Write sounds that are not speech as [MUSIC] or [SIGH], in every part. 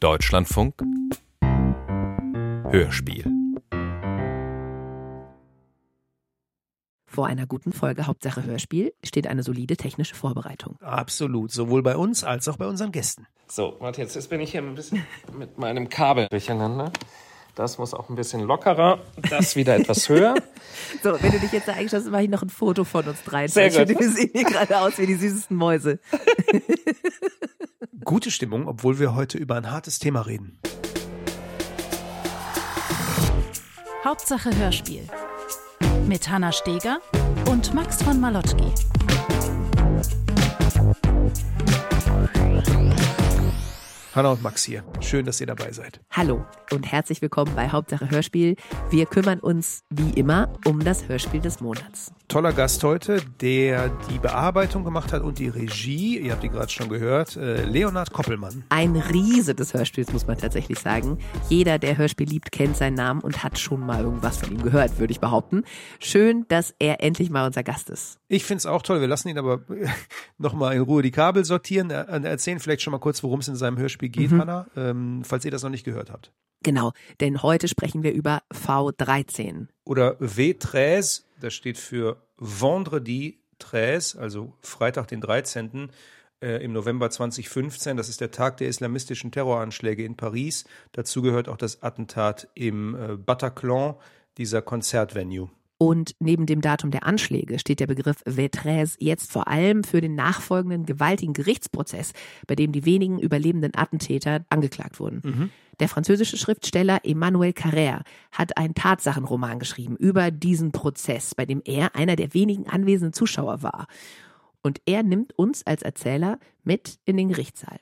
Deutschlandfunk Hörspiel Vor einer guten Folge Hauptsache Hörspiel steht eine solide technische Vorbereitung. Absolut, sowohl bei uns als auch bei unseren Gästen. So, warte, jetzt, jetzt bin ich hier ein bisschen mit meinem Kabel durcheinander. Das muss auch ein bisschen lockerer, das wieder etwas höher. So, wenn du dich jetzt da eingeschlossen hast, mache ich noch ein Foto von uns dreien. Sehr gut. Wir sehen hier gerade aus wie die süßesten Mäuse. Gute Stimmung, obwohl wir heute über ein hartes Thema reden. Hauptsache Hörspiel. Mit Hanna Steger und Max von Malotki. Hanna und Max hier. Schön, dass ihr dabei seid. Hallo und herzlich willkommen bei Hauptsache Hörspiel. Wir kümmern uns wie immer um das Hörspiel des Monats. Toller Gast heute, der die Bearbeitung gemacht hat und die Regie. Ihr habt ihn gerade schon gehört. äh, Leonhard Koppelmann. Ein Riese des Hörspiels, muss man tatsächlich sagen. Jeder, der Hörspiel liebt, kennt seinen Namen und hat schon mal irgendwas von ihm gehört, würde ich behaupten. Schön, dass er endlich mal unser Gast ist. Ich finde es auch toll. Wir lassen ihn aber [LAUGHS] nochmal in Ruhe die Kabel sortieren. Er- Erzählen vielleicht schon mal kurz, worum es in seinem Hörspiel geht, Hanna, ähm, falls ihr das noch nicht gehört habt. Genau, denn heute sprechen wir über V13. Oder V13, das steht für Vendredi 13, also Freitag den 13. Äh, im November 2015. Das ist der Tag der islamistischen Terroranschläge in Paris. Dazu gehört auch das Attentat im äh, Bataclan, dieser Konzertvenue. Und neben dem Datum der Anschläge steht der Begriff V13 jetzt vor allem für den nachfolgenden gewaltigen Gerichtsprozess, bei dem die wenigen überlebenden Attentäter angeklagt wurden. Der französische Schriftsteller Emmanuel Carrère hat einen Tatsachenroman geschrieben über diesen Prozess, bei dem er einer der wenigen anwesenden Zuschauer war. Und er nimmt uns als Erzähler mit in den Gerichtssaal.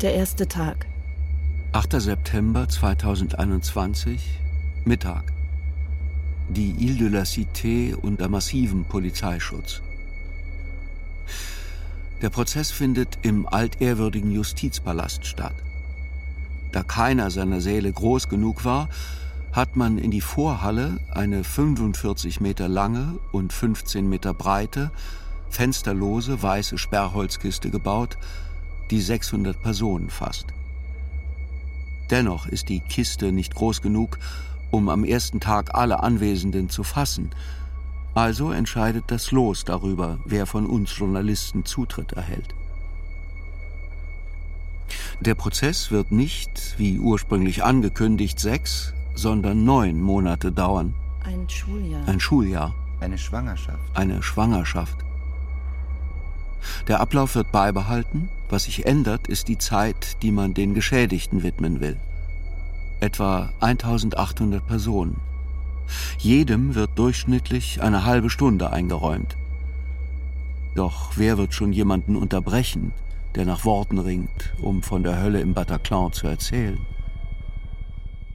Der erste Tag. 8. September 2021, Mittag. Die Ile de la Cité unter massivem Polizeischutz. Der Prozess findet im altehrwürdigen Justizpalast statt. Da keiner seiner Säle groß genug war, hat man in die Vorhalle eine 45 Meter lange und 15 Meter breite, fensterlose weiße Sperrholzkiste gebaut, die 600 Personen fasst. Dennoch ist die Kiste nicht groß genug, um am ersten Tag alle Anwesenden zu fassen. Also entscheidet das Los darüber, wer von uns Journalisten Zutritt erhält. Der Prozess wird nicht, wie ursprünglich angekündigt, sechs, sondern neun Monate dauern. Ein Schuljahr. Ein Schuljahr, Eine Schwangerschaft. eine Schwangerschaft. Der Ablauf wird beibehalten. Was sich ändert, ist die Zeit, die man den Geschädigten widmen will. Etwa 1800 Personen. Jedem wird durchschnittlich eine halbe Stunde eingeräumt. Doch wer wird schon jemanden unterbrechen, der nach Worten ringt, um von der Hölle im Bataclan zu erzählen?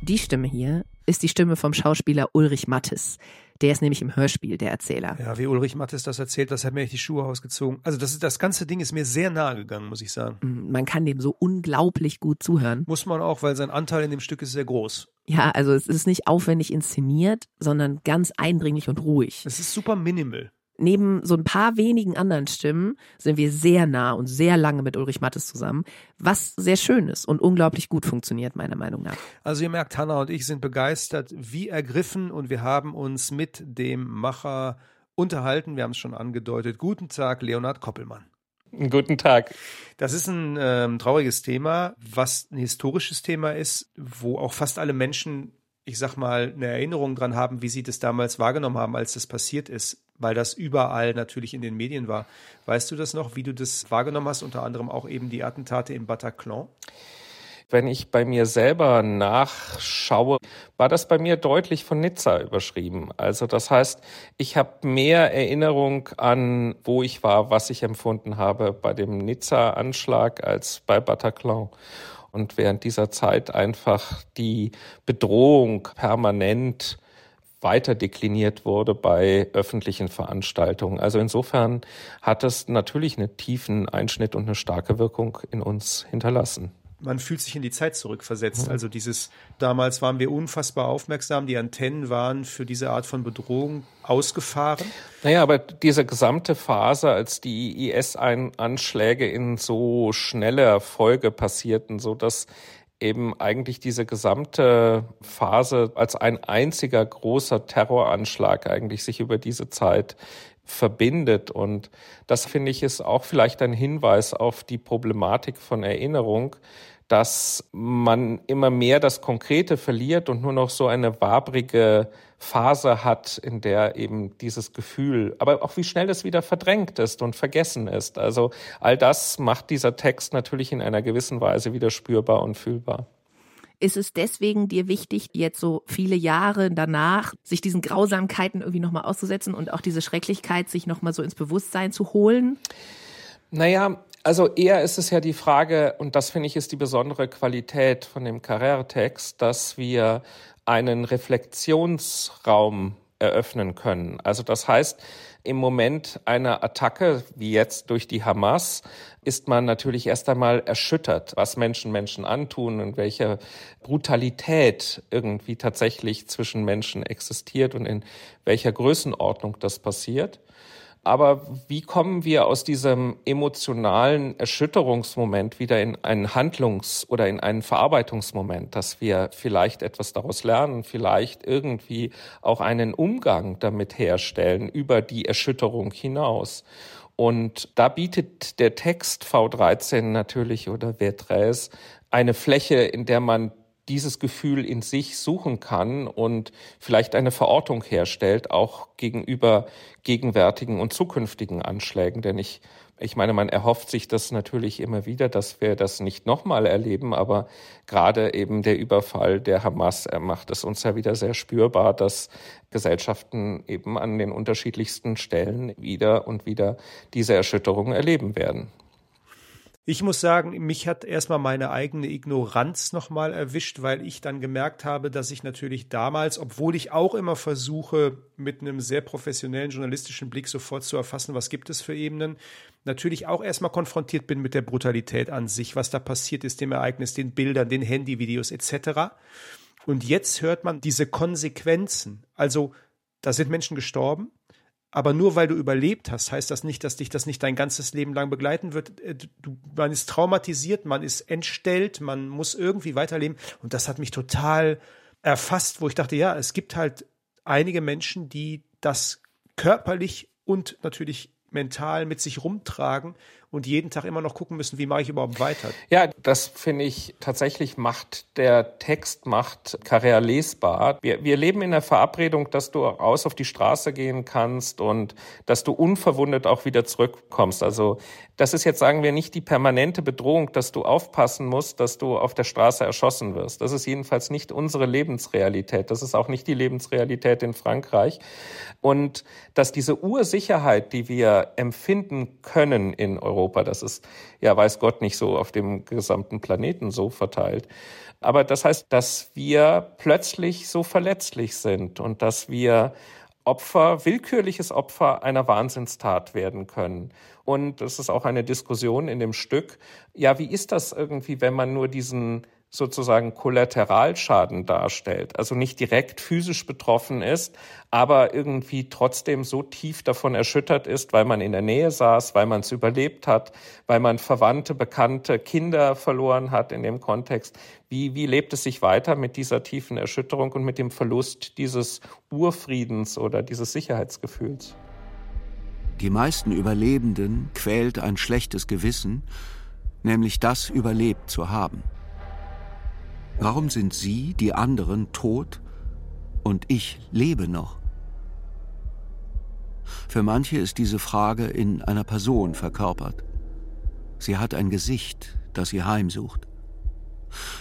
Die Stimme hier ist die Stimme vom Schauspieler Ulrich Mattes. Der ist nämlich im Hörspiel der Erzähler. Ja, wie Ulrich Mattes das erzählt, das hat mir echt die Schuhe ausgezogen. Also das, ist, das ganze Ding ist mir sehr nahe gegangen, muss ich sagen. Man kann dem so unglaublich gut zuhören. Muss man auch, weil sein Anteil in dem Stück ist sehr groß. Ja, also es ist nicht aufwendig inszeniert, sondern ganz eindringlich und ruhig. Es ist super minimal. Neben so ein paar wenigen anderen Stimmen sind wir sehr nah und sehr lange mit Ulrich Mattes zusammen, was sehr schön ist und unglaublich gut funktioniert, meiner Meinung nach. Also ihr merkt, Hanna und ich sind begeistert, wie ergriffen und wir haben uns mit dem Macher unterhalten. Wir haben es schon angedeutet. Guten Tag, Leonhard Koppelmann. Guten Tag. Das ist ein ähm, trauriges Thema, was ein historisches Thema ist, wo auch fast alle Menschen, ich sag mal, eine Erinnerung dran haben, wie sie das damals wahrgenommen haben, als das passiert ist, weil das überall natürlich in den Medien war. Weißt du das noch, wie du das wahrgenommen hast, unter anderem auch eben die Attentate im Bataclan? Wenn ich bei mir selber nachschaue, war das bei mir deutlich von Nizza überschrieben. Also das heißt, ich habe mehr Erinnerung an, wo ich war, was ich empfunden habe bei dem Nizza-Anschlag als bei Bataclan. Und während dieser Zeit einfach die Bedrohung permanent weiter dekliniert wurde bei öffentlichen Veranstaltungen. Also insofern hat es natürlich einen tiefen Einschnitt und eine starke Wirkung in uns hinterlassen. man fühlt sich in die Zeit zurückversetzt. Also dieses, damals waren wir unfassbar aufmerksam, die Antennen waren für diese Art von Bedrohung ausgefahren. Naja, aber diese gesamte Phase, als die IS-Anschläge in so schneller Folge passierten, so dass eben eigentlich diese gesamte Phase als ein einziger großer Terroranschlag eigentlich sich über diese Zeit verbindet. Und das finde ich ist auch vielleicht ein Hinweis auf die Problematik von Erinnerung, dass man immer mehr das Konkrete verliert und nur noch so eine wabrige Phase hat, in der eben dieses Gefühl, aber auch wie schnell das wieder verdrängt ist und vergessen ist. Also all das macht dieser Text natürlich in einer gewissen Weise wieder spürbar und fühlbar. Ist es deswegen dir wichtig, jetzt so viele Jahre danach, sich diesen Grausamkeiten irgendwie nochmal auszusetzen und auch diese Schrecklichkeit sich nochmal so ins Bewusstsein zu holen? Naja, also eher ist es ja die Frage, und das finde ich ist die besondere Qualität von dem Carrère-Text, dass wir einen Reflexionsraum eröffnen können. Also das heißt, im Moment einer Attacke, wie jetzt durch die Hamas, ist man natürlich erst einmal erschüttert, was Menschen Menschen antun und welche Brutalität irgendwie tatsächlich zwischen Menschen existiert und in welcher Größenordnung das passiert. Aber wie kommen wir aus diesem emotionalen Erschütterungsmoment wieder in einen Handlungs- oder in einen Verarbeitungsmoment, dass wir vielleicht etwas daraus lernen, vielleicht irgendwie auch einen Umgang damit herstellen über die Erschütterung hinaus? Und da bietet der Text V13 natürlich oder Verträs eine Fläche, in der man dieses Gefühl in sich suchen kann und vielleicht eine Verortung herstellt, auch gegenüber gegenwärtigen und zukünftigen Anschlägen. Denn ich, ich meine, man erhofft sich das natürlich immer wieder, dass wir das nicht nochmal erleben, aber gerade eben der Überfall der Hamas macht es uns ja wieder sehr spürbar, dass Gesellschaften eben an den unterschiedlichsten Stellen wieder und wieder diese Erschütterung erleben werden. Ich muss sagen, mich hat erstmal meine eigene Ignoranz nochmal erwischt, weil ich dann gemerkt habe, dass ich natürlich damals, obwohl ich auch immer versuche, mit einem sehr professionellen journalistischen Blick sofort zu erfassen, was gibt es für Ebenen, natürlich auch erstmal konfrontiert bin mit der Brutalität an sich, was da passiert ist, dem Ereignis, den Bildern, den Handyvideos etc. Und jetzt hört man diese Konsequenzen. Also, da sind Menschen gestorben, aber nur weil du überlebt hast, heißt das nicht, dass dich das nicht dein ganzes Leben lang begleiten wird. Äh, du, man ist traumatisiert, man ist entstellt, man muss irgendwie weiterleben. Und das hat mich total erfasst, wo ich dachte, ja, es gibt halt einige Menschen, die das körperlich und natürlich mental mit sich rumtragen und jeden Tag immer noch gucken müssen, wie mache ich überhaupt weiter. Ja, das finde ich tatsächlich macht der Text macht Carrère lesbar. Wir, wir leben in der Verabredung, dass du raus auf die Straße gehen kannst und dass du unverwundet auch wieder zurückkommst. Also das ist jetzt, sagen wir, nicht die permanente Bedrohung, dass du aufpassen musst, dass du auf der Straße erschossen wirst. Das ist jedenfalls nicht unsere Lebensrealität. Das ist auch nicht die Lebensrealität in Frankreich. Und dass diese Ursicherheit, die wir empfinden können in Europa, das ist, ja, weiß Gott, nicht so auf dem gesamten Planeten so verteilt. Aber das heißt, dass wir plötzlich so verletzlich sind und dass wir Opfer, willkürliches Opfer einer Wahnsinnstat werden können. Und das ist auch eine Diskussion in dem Stück. Ja, wie ist das irgendwie, wenn man nur diesen sozusagen Kollateralschaden darstellt, also nicht direkt physisch betroffen ist, aber irgendwie trotzdem so tief davon erschüttert ist, weil man in der Nähe saß, weil man es überlebt hat, weil man Verwandte, Bekannte, Kinder verloren hat in dem Kontext. Wie, wie lebt es sich weiter mit dieser tiefen Erschütterung und mit dem Verlust dieses Urfriedens oder dieses Sicherheitsgefühls? Die meisten Überlebenden quält ein schlechtes Gewissen, nämlich das überlebt zu haben. Warum sind Sie, die anderen, tot und ich lebe noch? Für manche ist diese Frage in einer Person verkörpert. Sie hat ein Gesicht, das sie heimsucht.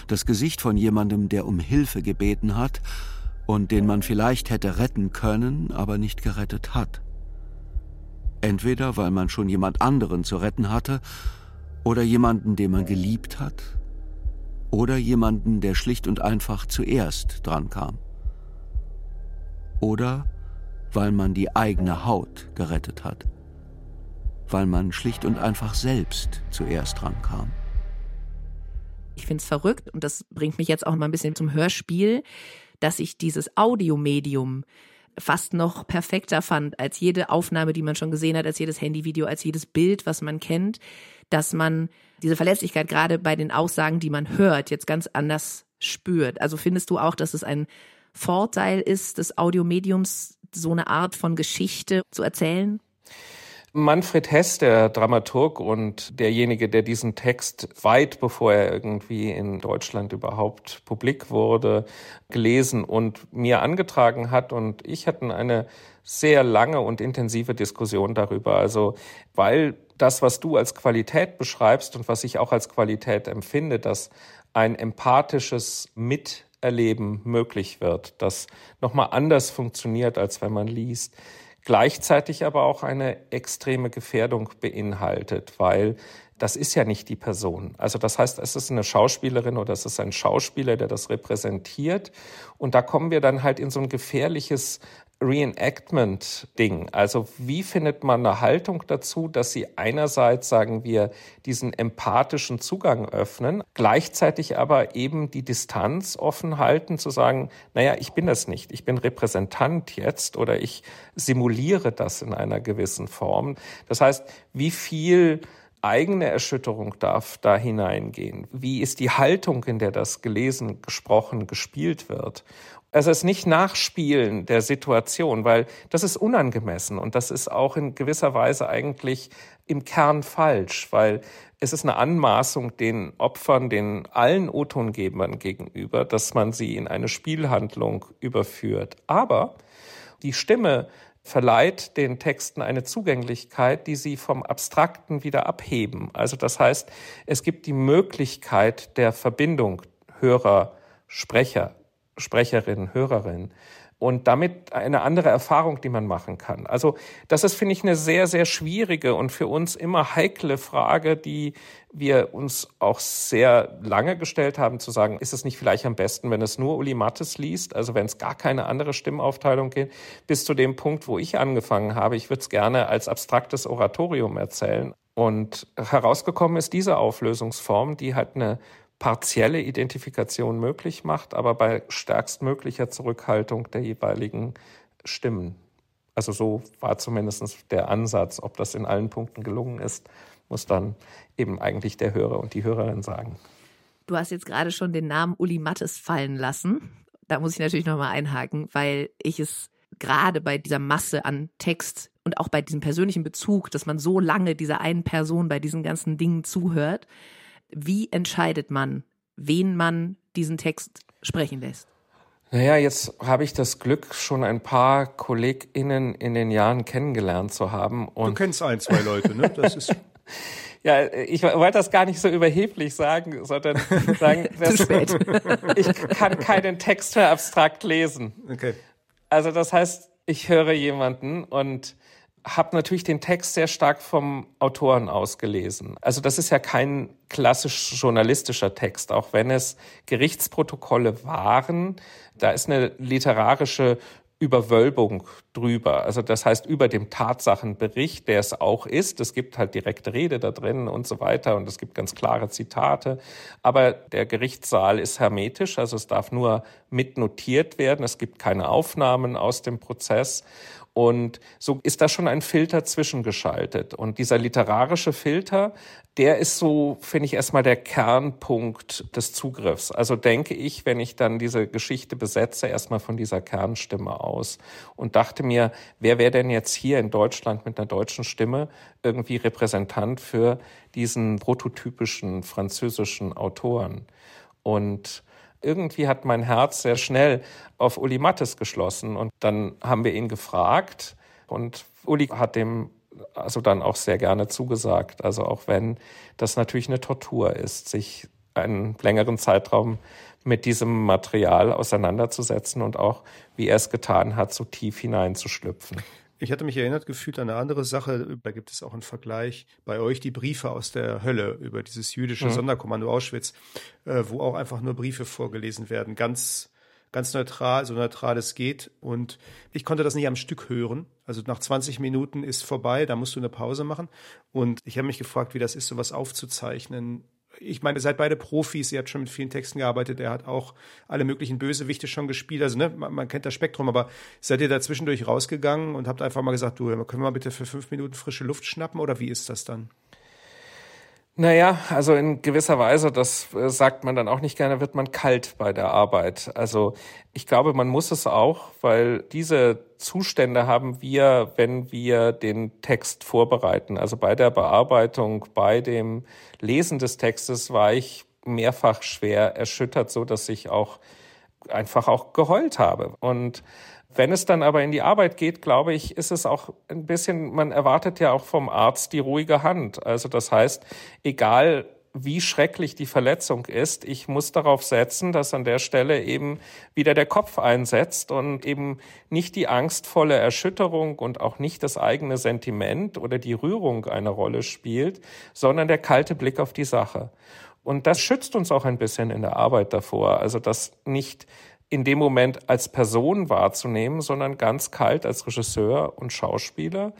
Das Gesicht von jemandem, der um Hilfe gebeten hat und den man vielleicht hätte retten können, aber nicht gerettet hat. Entweder weil man schon jemand anderen zu retten hatte oder jemanden, den man geliebt hat oder jemanden, der schlicht und einfach zuerst drankam. Oder weil man die eigene Haut gerettet hat. Weil man schlicht und einfach selbst zuerst drankam. Ich finde es verrückt und das bringt mich jetzt auch mal ein bisschen zum Hörspiel, dass ich dieses Audiomedium fast noch perfekter fand als jede Aufnahme, die man schon gesehen hat, als jedes Handyvideo, als jedes Bild, was man kennt, dass man diese Verletzlichkeit gerade bei den Aussagen, die man hört, jetzt ganz anders spürt. Also findest du auch, dass es ein Vorteil ist, des Audiomediums so eine Art von Geschichte zu erzählen? Manfred Hess, der Dramaturg und derjenige, der diesen Text weit bevor er irgendwie in Deutschland überhaupt publik wurde, gelesen und mir angetragen hat. Und ich hatten eine sehr lange und intensive Diskussion darüber. Also, weil das, was du als Qualität beschreibst und was ich auch als Qualität empfinde, dass ein empathisches Miterleben möglich wird, das nochmal anders funktioniert, als wenn man liest gleichzeitig aber auch eine extreme Gefährdung beinhaltet, weil das ist ja nicht die Person. Also das heißt, es ist eine Schauspielerin oder es ist ein Schauspieler, der das repräsentiert. Und da kommen wir dann halt in so ein gefährliches Reenactment-Ding. Also wie findet man eine Haltung dazu, dass sie einerseits, sagen wir, diesen empathischen Zugang öffnen, gleichzeitig aber eben die Distanz offen halten, zu sagen, naja, ich bin das nicht, ich bin Repräsentant jetzt oder ich simuliere das in einer gewissen Form. Das heißt, wie viel eigene Erschütterung darf da hineingehen? Wie ist die Haltung, in der das gelesen, gesprochen, gespielt wird? Also es nicht Nachspielen der Situation, weil das ist unangemessen und das ist auch in gewisser Weise eigentlich im Kern falsch, weil es ist eine Anmaßung den Opfern, den allen O-Tongebern gegenüber, dass man sie in eine Spielhandlung überführt. Aber die Stimme verleiht den Texten eine Zugänglichkeit, die sie vom Abstrakten wieder abheben. Also das heißt, es gibt die Möglichkeit der Verbindung Hörer, Sprecher, Sprecherin, Hörerin und damit eine andere Erfahrung, die man machen kann. Also das ist, finde ich, eine sehr, sehr schwierige und für uns immer heikle Frage, die wir uns auch sehr lange gestellt haben, zu sagen, ist es nicht vielleicht am besten, wenn es nur Uli Mattes liest, also wenn es gar keine andere Stimmaufteilung geht, bis zu dem Punkt, wo ich angefangen habe. Ich würde es gerne als abstraktes Oratorium erzählen. Und herausgekommen ist diese Auflösungsform, die halt eine partielle Identifikation möglich macht, aber bei stärkstmöglicher Zurückhaltung der jeweiligen Stimmen. Also so war zumindest der Ansatz. Ob das in allen Punkten gelungen ist, muss dann eben eigentlich der Hörer und die Hörerin sagen. Du hast jetzt gerade schon den Namen Uli Mattes fallen lassen. Da muss ich natürlich nochmal einhaken, weil ich es gerade bei dieser Masse an Text und auch bei diesem persönlichen Bezug, dass man so lange dieser einen Person bei diesen ganzen Dingen zuhört, wie entscheidet man, wen man diesen Text sprechen lässt? Naja, jetzt habe ich das Glück, schon ein paar KollegInnen in den Jahren kennengelernt zu haben. Und du kennst ein, zwei Leute, ne? Das ist. [LAUGHS] ja, ich wollte das gar nicht so überheblich sagen, sondern [LAUGHS] sagen, dass [LAUGHS] ich kann keinen Text mehr abstrakt lesen. Okay. Also das heißt, ich höre jemanden und habe natürlich den Text sehr stark vom Autoren ausgelesen. Also das ist ja kein klassisch journalistischer Text, auch wenn es Gerichtsprotokolle waren. Da ist eine literarische Überwölbung drüber. Also das heißt über dem Tatsachenbericht, der es auch ist. Es gibt halt direkte Rede da drin und so weiter und es gibt ganz klare Zitate. Aber der Gerichtssaal ist hermetisch, also es darf nur mitnotiert werden. Es gibt keine Aufnahmen aus dem Prozess. Und so ist da schon ein Filter zwischengeschaltet. Und dieser literarische Filter, der ist so, finde ich, erstmal der Kernpunkt des Zugriffs. Also denke ich, wenn ich dann diese Geschichte besetze, erstmal von dieser Kernstimme aus und dachte mir, wer wäre denn jetzt hier in Deutschland mit einer deutschen Stimme irgendwie Repräsentant für diesen prototypischen französischen Autoren? Und irgendwie hat mein Herz sehr schnell auf Uli Mattes geschlossen. Und dann haben wir ihn gefragt und Uli hat dem also dann auch sehr gerne zugesagt. Also auch wenn das natürlich eine Tortur ist, sich einen längeren Zeitraum mit diesem Material auseinanderzusetzen und auch, wie er es getan hat, so tief hineinzuschlüpfen. Ich hatte mich erinnert gefühlt an eine andere Sache, da gibt es auch einen Vergleich bei euch, die Briefe aus der Hölle über dieses jüdische mhm. Sonderkommando Auschwitz, äh, wo auch einfach nur Briefe vorgelesen werden, ganz, ganz neutral, so neutral es geht. Und ich konnte das nicht am Stück hören. Also nach 20 Minuten ist vorbei, da musst du eine Pause machen. Und ich habe mich gefragt, wie das ist, sowas aufzuzeichnen ich meine, ihr seid beide Profis, ihr habt schon mit vielen Texten gearbeitet, er hat auch alle möglichen Bösewichte schon gespielt, also ne, man, man kennt das Spektrum, aber seid ihr da zwischendurch rausgegangen und habt einfach mal gesagt, du, können wir mal bitte für fünf Minuten frische Luft schnappen oder wie ist das dann? Naja, also in gewisser Weise, das äh, sagt man dann auch nicht gerne, wird man kalt bei der Arbeit. Also ich glaube, man muss es auch, weil diese Zustände haben wir, wenn wir den Text vorbereiten. Also bei der Bearbeitung, bei dem Lesen des Textes war ich mehrfach schwer erschüttert, so dass ich auch einfach auch geheult habe. Und wenn es dann aber in die Arbeit geht, glaube ich, ist es auch ein bisschen, man erwartet ja auch vom Arzt die ruhige Hand. Also das heißt, egal wie schrecklich die Verletzung ist, ich muss darauf setzen, dass an der Stelle eben wieder der Kopf einsetzt und eben nicht die angstvolle Erschütterung und auch nicht das eigene Sentiment oder die Rührung eine Rolle spielt, sondern der kalte Blick auf die Sache. Und das schützt uns auch ein bisschen in der Arbeit davor. Also, dass nicht in dem Moment als Person wahrzunehmen, sondern ganz kalt als Regisseur und Schauspieler,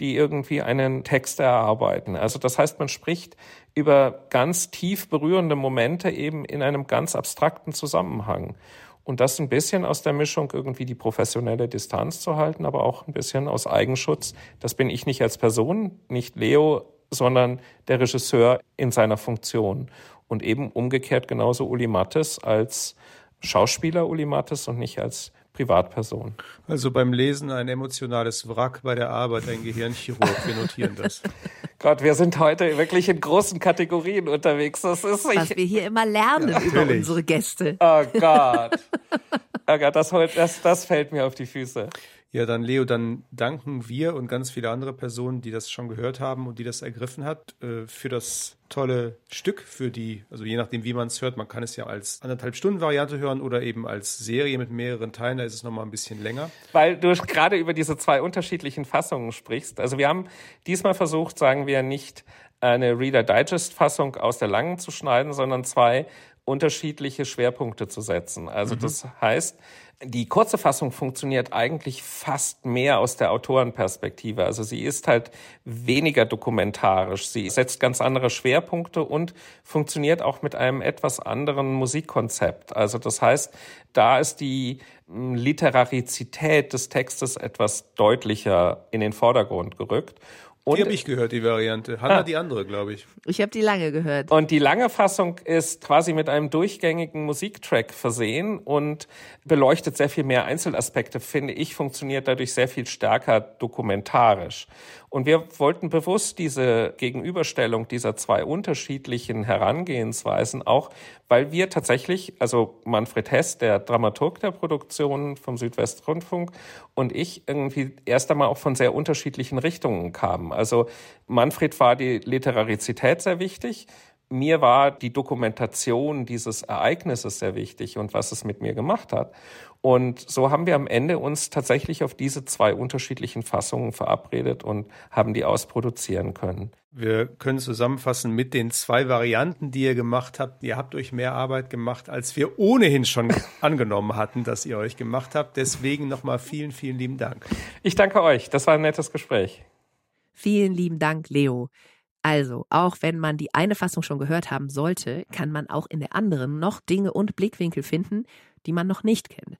die irgendwie einen Text erarbeiten. Also das heißt, man spricht über ganz tief berührende Momente eben in einem ganz abstrakten Zusammenhang. Und das ein bisschen aus der Mischung irgendwie die professionelle Distanz zu halten, aber auch ein bisschen aus Eigenschutz. Das bin ich nicht als Person, nicht Leo, sondern der Regisseur in seiner Funktion. Und eben umgekehrt genauso Uli Mattes als Schauspieler Uli Mattes und nicht als Privatperson. Also beim Lesen ein emotionales Wrack, bei der Arbeit ein Gehirnchirurg. Wir notieren das. [LAUGHS] Gott, wir sind heute wirklich in großen Kategorien unterwegs. Das ist Was wir hier immer lernen ja, über unsere Gäste. Oh Gott. Oh Gott, das, das, das fällt mir auf die Füße. Ja, dann Leo, dann danken wir und ganz viele andere Personen, die das schon gehört haben und die das ergriffen hat, äh, für das tolle Stück, für die, also je nachdem, wie man es hört, man kann es ja als anderthalb Stunden Variante hören oder eben als Serie mit mehreren Teilen, da ist es nochmal ein bisschen länger. Weil du gerade über diese zwei unterschiedlichen Fassungen sprichst. Also wir haben diesmal versucht, sagen wir, nicht eine Reader Digest Fassung aus der langen zu schneiden, sondern zwei unterschiedliche Schwerpunkte zu setzen. Also mhm. das heißt, die kurze Fassung funktioniert eigentlich fast mehr aus der Autorenperspektive. Also sie ist halt weniger dokumentarisch. Sie setzt ganz andere Schwerpunkte und funktioniert auch mit einem etwas anderen Musikkonzept. Also das heißt, da ist die hm, Literarizität des Textes etwas deutlicher in den Vordergrund gerückt. Und die habe ich gehört, die Variante. Hanna ah. die andere, glaube ich. Ich habe die lange gehört. Und die lange Fassung ist quasi mit einem durchgängigen Musiktrack versehen und beleuchtet sehr viel mehr Einzelaspekte, finde ich, funktioniert dadurch sehr viel stärker dokumentarisch. Und wir wollten bewusst diese Gegenüberstellung dieser zwei unterschiedlichen Herangehensweisen auch, weil wir tatsächlich, also Manfred Hess, der Dramaturg der Produktion vom Südwestrundfunk und ich irgendwie erst einmal auch von sehr unterschiedlichen Richtungen kamen. Also Manfred war die Literarizität sehr wichtig mir war die Dokumentation dieses Ereignisses sehr wichtig und was es mit mir gemacht hat. Und so haben wir am Ende uns tatsächlich auf diese zwei unterschiedlichen Fassungen verabredet und haben die ausproduzieren können. Wir können zusammenfassen mit den zwei Varianten, die ihr gemacht habt. Ihr habt euch mehr Arbeit gemacht, als wir ohnehin schon [LAUGHS] angenommen hatten, dass ihr euch gemacht habt. Deswegen nochmal vielen, vielen lieben Dank. Ich danke euch. Das war ein nettes Gespräch. Vielen lieben Dank, Leo. Also, auch wenn man die eine Fassung schon gehört haben sollte, kann man auch in der anderen noch Dinge und Blickwinkel finden, die man noch nicht kennt.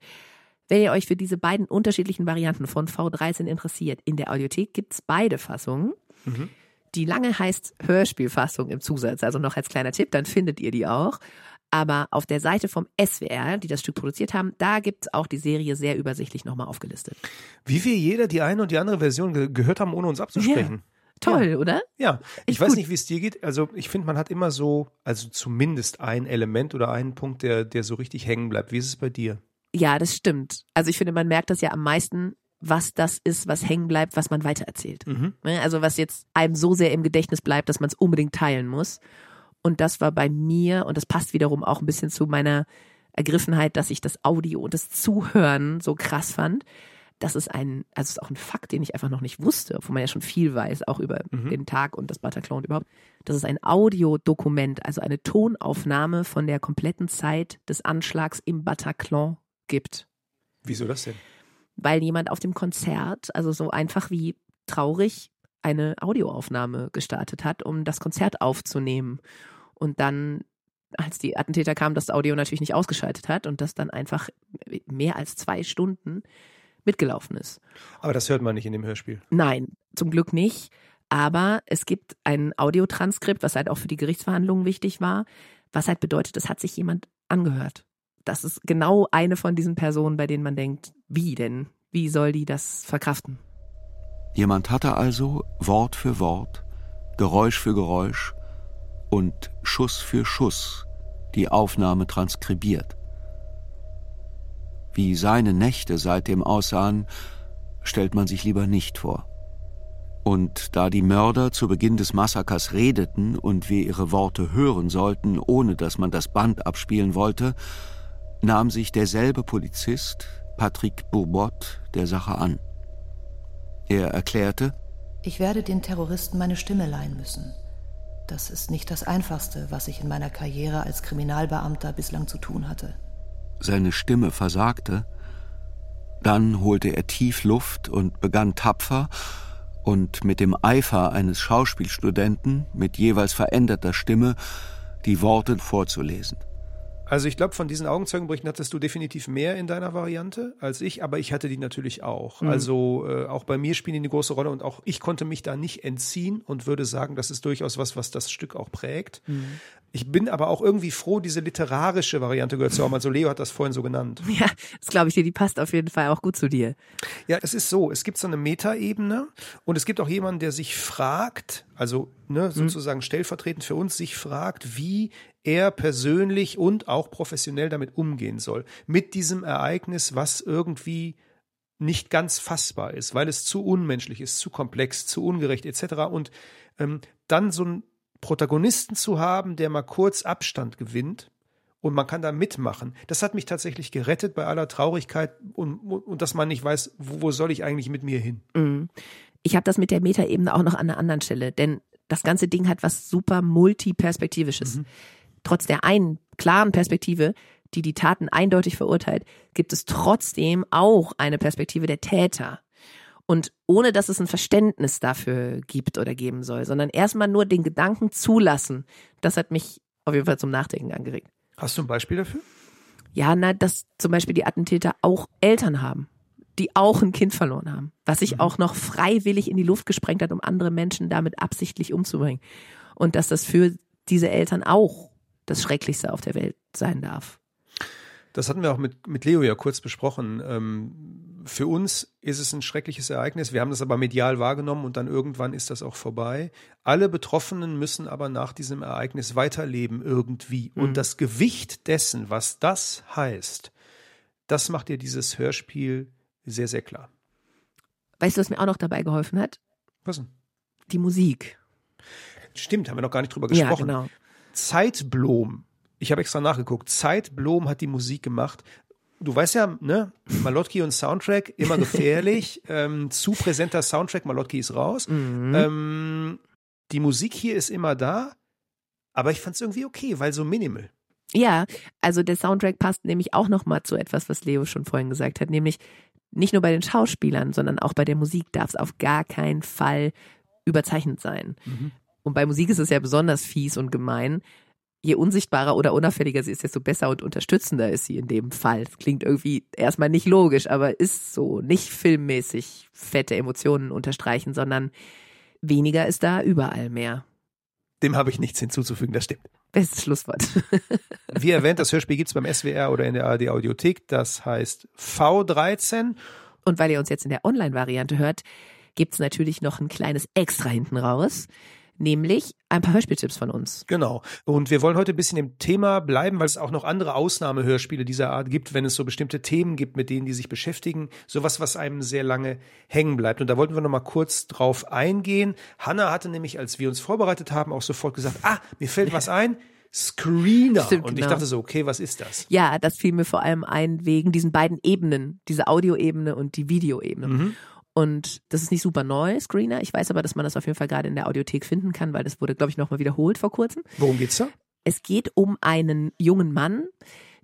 Wenn ihr euch für diese beiden unterschiedlichen Varianten von V13 interessiert, in der Audiothek gibt's beide Fassungen. Mhm. Die lange heißt Hörspielfassung im Zusatz, also noch als kleiner Tipp, dann findet ihr die auch. Aber auf der Seite vom SWR, die das Stück produziert haben, da gibt's auch die Serie sehr übersichtlich nochmal aufgelistet. Wie wir jeder die eine und die andere Version ge gehört haben, ohne uns abzusprechen. Ja. Toll, ja. oder? Ja, ich, ich weiß gut. nicht, wie es dir geht. Also ich finde, man hat immer so, also zumindest ein Element oder einen Punkt, der, der so richtig hängen bleibt. Wie ist es bei dir? Ja, das stimmt. Also ich finde, man merkt das ja am meisten, was das ist, was hängen bleibt, was man weitererzählt. Mhm. Ne, also was jetzt einem so sehr im Gedächtnis bleibt, dass man es unbedingt teilen muss. Und das war bei mir, und das passt wiederum auch ein bisschen zu meiner Ergriffenheit, dass ich das Audio und das Zuhören so krass fand das ist ein, also ist auch ein Fakt, den ich einfach noch nicht wusste, obwohl man ja schon viel weiß, auch über mhm. den Tag und das Bataclan und überhaupt, dass es ein Audiodokument, also eine Tonaufnahme von der kompletten Zeit des Anschlags im Bataclan gibt. Wieso das denn? Weil jemand auf dem Konzert, also so einfach wie traurig, eine Audioaufnahme gestartet hat, um das Konzert aufzunehmen. und dann als die Attentäter kamen, das Audio natürlich nicht ausgeschaltet hat und das dann einfach mehr als zwei Stunden mitgelaufen ist. Aber das hört man nicht in dem Hörspiel. Nein, zum Glück nicht. Aber es gibt ein Audiotranskript, was halt auch für die Gerichtsverhandlungen wichtig war, was halt bedeutet, es hat sich jemand angehört. Das ist genau eine von diesen Personen, bei denen man denkt, wie denn? Wie soll die das verkraften? Jemand hatte also Wort für Wort, Geräusch für Geräusch und Schuss für Schuss die Aufnahme transkribiert. Wie seine Nächte seitdem aussahen, stellt man sich lieber nicht vor. Und da die Mörder zu Beginn des Massakers redeten und wir ihre Worte hören sollten, ohne dass man das Band abspielen wollte, nahm sich derselbe Polizist, Patrick Bourbot, der Sache an. Er erklärte, ich werde den Terroristen meine Stimme leihen müssen. Das ist nicht das Einfachste, was ich in meiner Karriere als Kriminalbeamter bislang zu tun hatte. Seine Stimme versagte. Dann holte er tief Luft und begann tapfer und mit dem Eifer eines Schauspielstudenten mit jeweils veränderter Stimme die Worte vorzulesen. Also ich glaube, von diesen Augenzeugenberichten hattest du definitiv mehr in deiner Variante als ich, aber ich hatte die natürlich auch. Mhm. Also äh, auch bei mir spielen die eine große Rolle und auch ich konnte mich da nicht entziehen und würde sagen, das ist durchaus was, was das Stück auch prägt. Mhm. Ich bin aber auch irgendwie froh, diese literarische Variante gehört zu haben. Also Leo hat das vorhin so genannt. [LAUGHS] Ja, das glaube ich dir, die passt auf jeden Fall auch gut zu dir. Ja, es ist so, es gibt so eine Metaebene und es gibt auch jemanden, der sich fragt, also ne, mhm. sozusagen stellvertretend für uns, sich fragt, wie er persönlich und auch professionell damit umgehen soll. Mit diesem Ereignis, was irgendwie nicht ganz fassbar ist, weil es zu unmenschlich ist, zu komplex, zu ungerecht etc. Und ähm, dann so einen Protagonisten zu haben, der mal kurz Abstand gewinnt und man kann da mitmachen. Das hat mich tatsächlich gerettet bei aller Traurigkeit und, und dass man nicht weiß, wo, wo soll ich eigentlich mit mir hin. Mhm. Ich habe das mit der Metaebene auch noch an einer anderen Stelle, denn das ganze Ding hat was super multiperspektivisches. Mhm trotz der einen klaren Perspektive, die die Taten eindeutig verurteilt, gibt es trotzdem auch eine Perspektive der Täter. Und ohne dass es ein Verständnis dafür gibt oder geben soll, sondern erstmal nur den Gedanken zulassen, das hat mich auf jeden Fall zum Nachdenken angeregt. Hast du ein Beispiel dafür? Ja, na, dass zum Beispiel die Attentäter auch Eltern haben, die auch ein Kind verloren haben, was sich mhm. auch noch freiwillig in die Luft gesprengt hat, um andere Menschen damit absichtlich umzubringen. Und dass das für diese Eltern auch das Schrecklichste auf der Welt sein darf. Das hatten wir auch mit, mit Leo ja kurz besprochen. Ähm, für uns ist es ein schreckliches Ereignis. Wir haben das aber medial wahrgenommen und dann irgendwann ist das auch vorbei. Alle Betroffenen müssen aber nach diesem Ereignis weiterleben irgendwie. Mhm. Und das Gewicht dessen, was das heißt, das macht dir dieses Hörspiel sehr, sehr klar. Weißt du, was mir auch noch dabei geholfen hat? Was denn? Die Musik. Stimmt, haben wir noch gar nicht drüber gesprochen. Ja, genau. Zeitblom, ich habe extra nachgeguckt, Zeitblom hat die Musik gemacht. Du weißt ja, ne, Malotki und Soundtrack, immer gefährlich. [LAUGHS] ähm, zu präsenter Soundtrack, Malotki ist raus. Mhm. Ähm, die Musik hier ist immer da, aber ich fand es irgendwie okay, weil so minimal. Ja, also der Soundtrack passt nämlich auch nochmal zu etwas, was Leo schon vorhin gesagt hat, nämlich nicht nur bei den Schauspielern, sondern auch bei der Musik darf es auf gar keinen Fall überzeichnet sein. Mhm. Und bei Musik ist es ja besonders fies und gemein. Je unsichtbarer oder unauffälliger sie ist, desto besser und unterstützender ist sie in dem Fall. Klingt irgendwie erstmal nicht logisch, aber ist so. Nicht filmmäßig fette Emotionen unterstreichen, sondern weniger ist da überall mehr. Dem habe ich nichts hinzuzufügen, das stimmt. Bestes Schlusswort. [LAUGHS] Wie erwähnt, das Hörspiel gibt es beim SWR oder in der ARD Audiothek. Das heißt V13. Und weil ihr uns jetzt in der Online-Variante hört, gibt es natürlich noch ein kleines Extra hinten raus nämlich ein paar Hörspieltipps von uns. Genau. Und wir wollen heute ein bisschen im Thema bleiben, weil es auch noch andere Ausnahmehörspiele dieser Art gibt, wenn es so bestimmte Themen gibt, mit denen die sich beschäftigen. Sowas, was einem sehr lange hängen bleibt. Und da wollten wir noch mal kurz drauf eingehen. Hanna hatte nämlich, als wir uns vorbereitet haben, auch sofort gesagt, ah, mir fällt was ein. Screener. Stimmt, und ich genau. dachte so, okay, was ist das? Ja, das fiel mir vor allem ein wegen diesen beiden Ebenen, diese Audioebene und die Videoebene. Mhm. Und das ist nicht super neu, Screener. Ich weiß aber, dass man das auf jeden Fall gerade in der Audiothek finden kann, weil das wurde, glaube ich, nochmal wiederholt vor kurzem. Worum geht's da? Es geht um einen jungen Mann,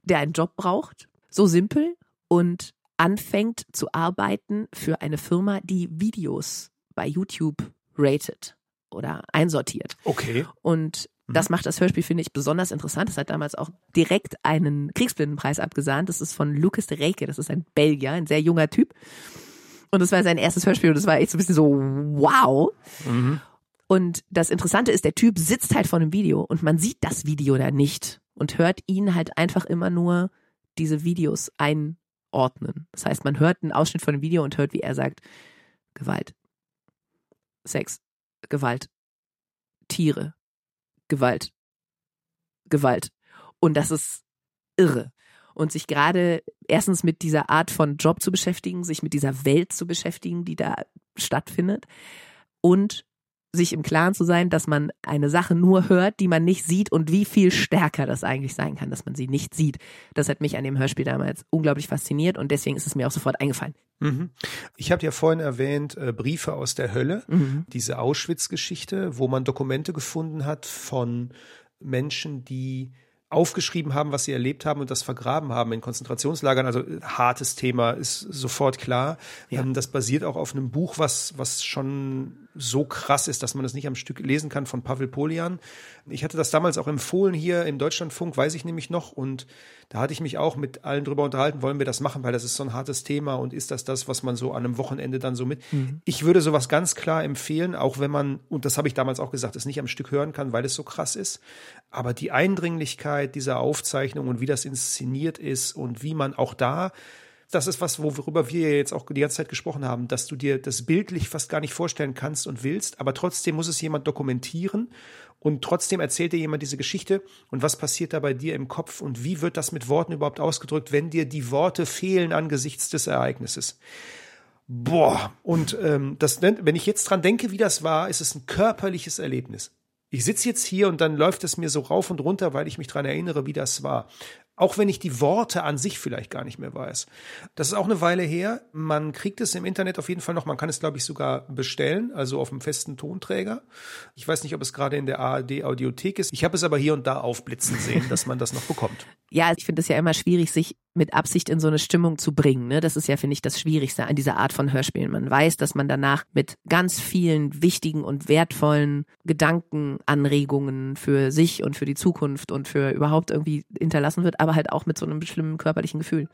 der einen Job braucht. So simpel und anfängt zu arbeiten für eine Firma, die Videos bei YouTube rated oder einsortiert. Okay. Und Das macht das Hörspiel, finde ich, besonders interessant. Es hat damals auch direkt einen Kriegsblindenpreis abgesahnt. Das ist von Lucas de Reyke. Das ist ein Belgier, ein sehr junger Typ. Und das war sein erstes Hörspiel und das war echt so ein bisschen so, wow. Mhm. Und das Interessante ist, der Typ sitzt halt vor einem Video und man sieht das Video da nicht und hört ihn halt einfach immer nur diese Videos einordnen. Das heißt, man hört einen Ausschnitt von dem Video und hört, wie er sagt, Gewalt, Sex, Gewalt, Tiere, Gewalt, Gewalt. Und das ist irre. Und sich gerade erstens mit dieser Art von Job zu beschäftigen, sich mit dieser Welt zu beschäftigen, die da stattfindet. Und sich im Klaren zu sein, dass man eine Sache nur hört, die man nicht sieht und wie viel stärker das eigentlich sein kann, dass man sie nicht sieht. Das hat mich an dem Hörspiel damals unglaublich fasziniert und deswegen ist es mir auch sofort eingefallen. Mhm. Ich habe ja vorhin erwähnt, äh, Briefe aus der Hölle, mhm. diese Auschwitz-Geschichte, wo man Dokumente gefunden hat von Menschen, die aufgeschrieben haben, was sie erlebt haben und das vergraben haben in Konzentrationslagern. Also äh, hartes Thema ist sofort klar. Ja. Ähm, das basiert auch auf einem Buch, was, was schon so krass ist, dass man das nicht am Stück lesen kann von Pavel Polian. Ich hatte das damals auch empfohlen hier im Deutschlandfunk, weiß ich nämlich noch. Und da hatte ich mich auch mit allen drüber unterhalten, wollen wir das machen, weil das ist so ein hartes Thema und ist das das, was man so an einem Wochenende dann so mit. Mhm. Ich würde sowas ganz klar empfehlen, auch wenn man, und das habe ich damals auch gesagt, es nicht am Stück hören kann, weil es so krass ist. Aber die Eindringlichkeit dieser Aufzeichnung und wie das inszeniert ist und wie man auch da das ist was, worüber wir jetzt auch die ganze Zeit gesprochen haben, dass du dir das bildlich fast gar nicht vorstellen kannst und willst, aber trotzdem muss es jemand dokumentieren und trotzdem erzählt dir jemand diese Geschichte und was passiert da bei dir im Kopf und wie wird das mit Worten überhaupt ausgedrückt, wenn dir die Worte fehlen angesichts des Ereignisses. Boah, und ähm, das, wenn ich jetzt dran denke, wie das war, ist es ein körperliches Erlebnis. Ich sitze jetzt hier und dann läuft es mir so rauf und runter, weil ich mich dran erinnere, wie das war. Auch wenn ich die Worte an sich vielleicht gar nicht mehr weiß. Das ist auch eine Weile her. Man kriegt es im Internet auf jeden Fall noch. Man kann es, glaube ich, sogar bestellen, also auf einem festen Tonträger. Ich weiß nicht, ob es gerade in der ARD Audiothek ist. Ich habe es aber hier und da aufblitzen sehen, dass man das noch bekommt. [LAUGHS] Ja, ich finde es ja immer schwierig, sich mit Absicht in so eine Stimmung zu bringen. Ne? Das ist ja, finde ich, das Schwierigste an dieser Art von Hörspielen. Man weiß, dass man danach mit ganz vielen wichtigen und wertvollen Gedankenanregungen für sich und für die Zukunft und für überhaupt irgendwie hinterlassen wird, aber halt auch mit so einem schlimmen körperlichen Gefühl.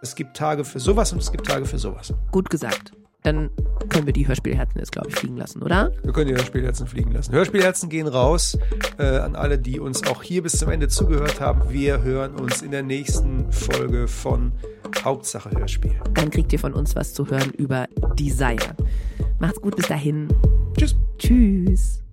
Es gibt Tage für sowas und es gibt Tage für sowas. Gut gesagt dann können wir die Hörspielherzen jetzt, glaube ich, fliegen lassen, oder? Wir können die Hörspielherzen fliegen lassen. Hörspielherzen gehen raus äh, an alle, die uns auch hier bis zum Ende zugehört haben. Wir hören uns in der nächsten Folge von Hauptsache Hörspiel. Dann kriegt ihr von uns was zu hören über Desire. Macht's gut bis dahin. Tschüss. Tschüss.